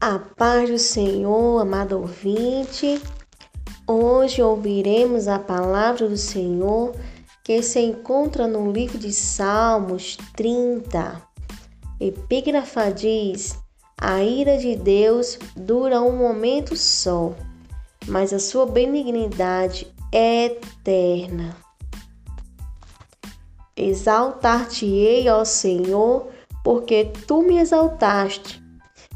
A paz do Senhor, amado ouvinte. Hoje ouviremos a palavra do Senhor que se encontra no livro de Salmos 30. Epígrafa diz: A ira de Deus dura um momento só, mas a sua benignidade é eterna. Exaltar-te-ei, ó Senhor, porque tu me exaltaste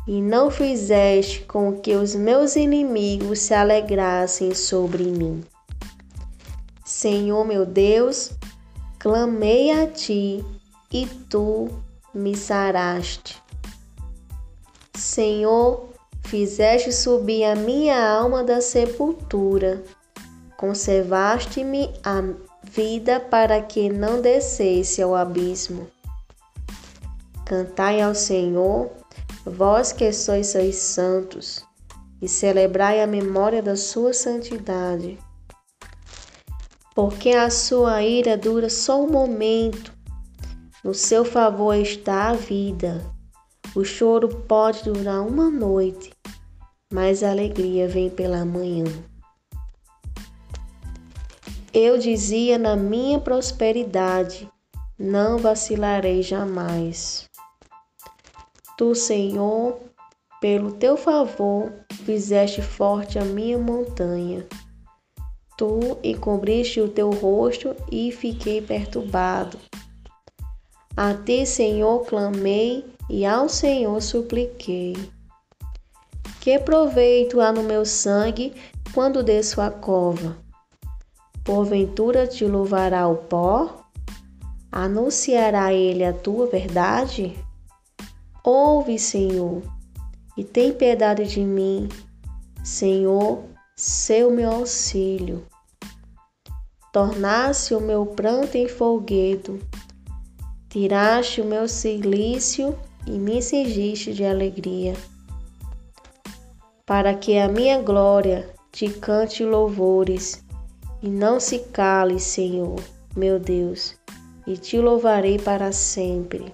e não fizeste com que os meus inimigos se alegrassem sobre mim. Senhor meu Deus, clamei a ti e tu me saraste. Senhor, fizeste subir a minha alma da sepultura, conservaste-me a vida para que não descesse ao abismo. Cantai ao Senhor vós que sois santos, e celebrai a memória da sua santidade. Porque a sua ira dura só um momento, no seu favor está a vida. O choro pode durar uma noite, mas a alegria vem pela manhã. Eu dizia na minha prosperidade: não vacilarei jamais. Tu, Senhor, pelo teu favor, fizeste forte a minha montanha. Tu encobriste o teu rosto e fiquei perturbado. A ti, Senhor, clamei e ao Senhor supliquei. Que proveito há no meu sangue quando desço a cova? Porventura te louvará o pó? Anunciará ele a tua verdade? Ouve, Senhor, e tem piedade de mim, Senhor, seu meu auxílio. Tornaste o meu pranto em folguedo, tiraste o meu silício e me cingiste de alegria. Para que a minha glória te cante louvores e não se cale, Senhor, meu Deus, e te louvarei para sempre.